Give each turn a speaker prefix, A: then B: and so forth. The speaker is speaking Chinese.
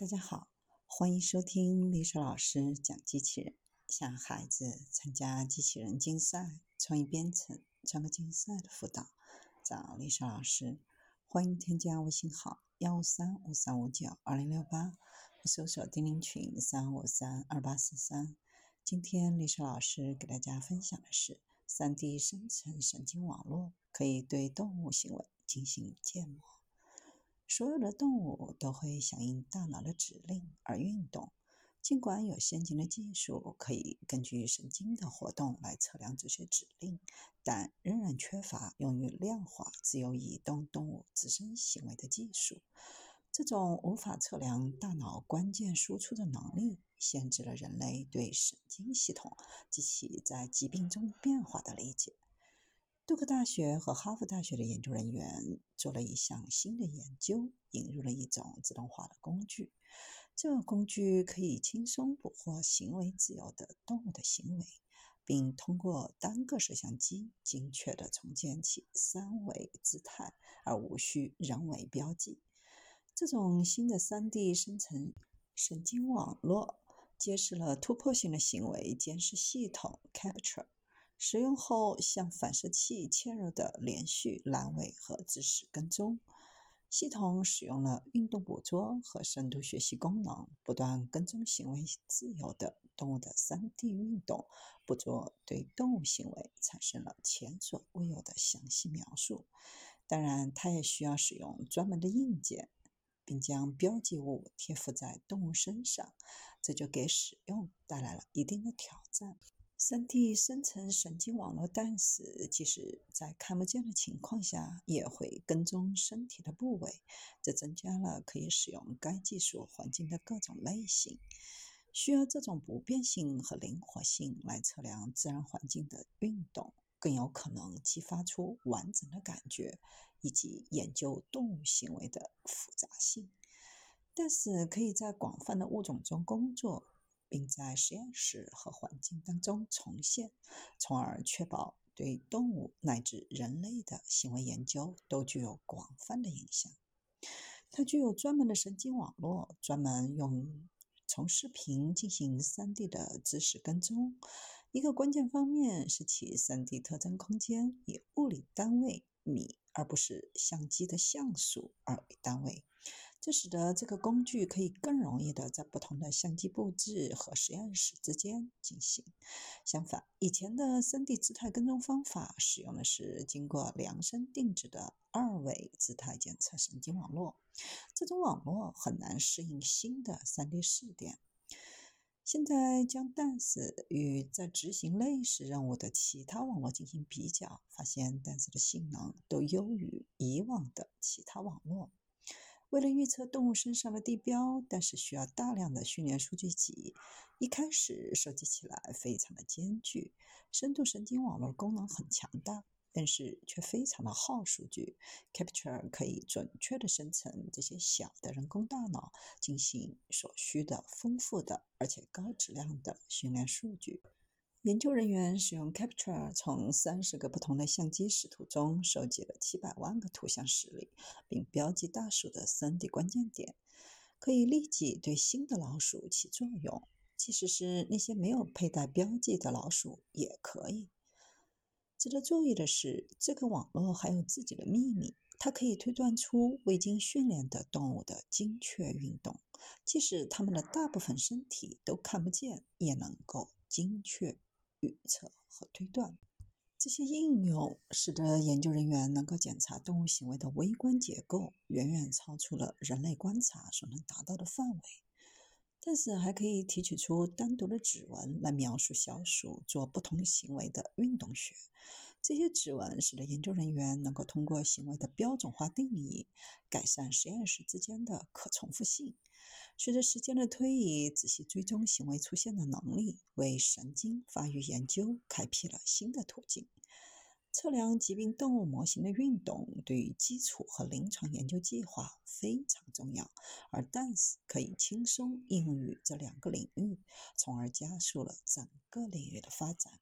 A: 大家好，欢迎收听丽莎老师讲机器人。向孩子参加机器人竞赛、创意编程、创客竞赛的辅导，找丽莎老师。欢迎添加微信号幺五三五三五九二零六八，搜索钉钉群三五三二八四三。今天丽莎老师给大家分享的是三 D 生成神经网络，可以对动物行为进行建模。所有的动物都会响应大脑的指令而运动。尽管有先进的技术可以根据神经的活动来测量这些指令，但仍然缺乏用于量化自由移动动物自身行为的技术。这种无法测量大脑关键输出的能力，限制了人类对神经系统及其在疾病中变化的理解。杜克大学和哈佛大学的研究人员做了一项新的研究，引入了一种自动化的工具。这个工具可以轻松捕获行为自由的动物的行为，并通过单个摄像机精确地重建其三维姿态，而无需人为标记。这种新的 3D 生成神经网络揭示了突破性的行为监视系统 Capture。使用后，向反射器嵌入的连续阑尾和自始跟踪系统使用了运动捕捉和深度学习功能，不断跟踪行为自由的动物的 3D 运动，捕捉对动物行为产生了前所未有的详细描述。当然，它也需要使用专门的硬件，并将标记物贴附在动物身上，这就给使用带来了一定的挑战。3D 生成神经网络 DANCE，即使在看不见的情况下，也会跟踪身体的部位，这增加了可以使用该技术环境的各种类型。需要这种不变性和灵活性来测量自然环境的运动，更有可能激发出完整的感觉，以及研究动物行为的复杂性。但是可以在广泛的物种中工作。并在实验室和环境当中重现，从而确保对动物乃至人类的行为研究都具有广泛的影响。它具有专门的神经网络，专门用从视频进行 3D 的知识跟踪。一个关键方面是其 3D 特征空间以物理单位米，而不是相机的像素而为单位。这使得这个工具可以更容易的在不同的相机布置和实验室之间进行。相反，以前的 3D 姿态跟踪方法使用的是经过量身定制的二维姿态检测神经网络，这种网络很难适应新的 3D 试点。现在将 DANCE 与在执行类似任务的其他网络进行比较，发现 DANCE 的性能都优于以往的其他网络。为了预测动物身上的地标，但是需要大量的训练数据集。一开始收集起来非常的艰巨。深度神经网络功能很强大，但是却非常的耗数据。Capture 可以准确的生成这些小的人工大脑，进行所需的丰富的而且高质量的训练数据。研究人员使用 Capture 从三十个不同的相机视图中收集了七百万个图像实例，并标记大鼠的 3D 关键点，可以立即对新的老鼠起作用，即使是那些没有佩戴标记的老鼠也可以。值得注意的是，这个网络还有自己的秘密，它可以推断出未经训练的动物的精确运动，即使它们的大部分身体都看不见，也能够精确。预测和推断，这些应用使得研究人员能够检查动物行为的微观结构，远远超出了人类观察所能达到的范围。但是，还可以提取出单独的指纹来描述小鼠做不同行为的运动学。这些指纹使得研究人员能够通过行为的标准化定义，改善实验室之间的可重复性。随着时间的推移，仔细追踪行为出现的能力，为神经发育研究开辟了新的途径。测量疾病动物模型的运动，对于基础和临床研究计划非常重要。而 DANCE 可以轻松应用于这两个领域，从而加速了整个领域的发展。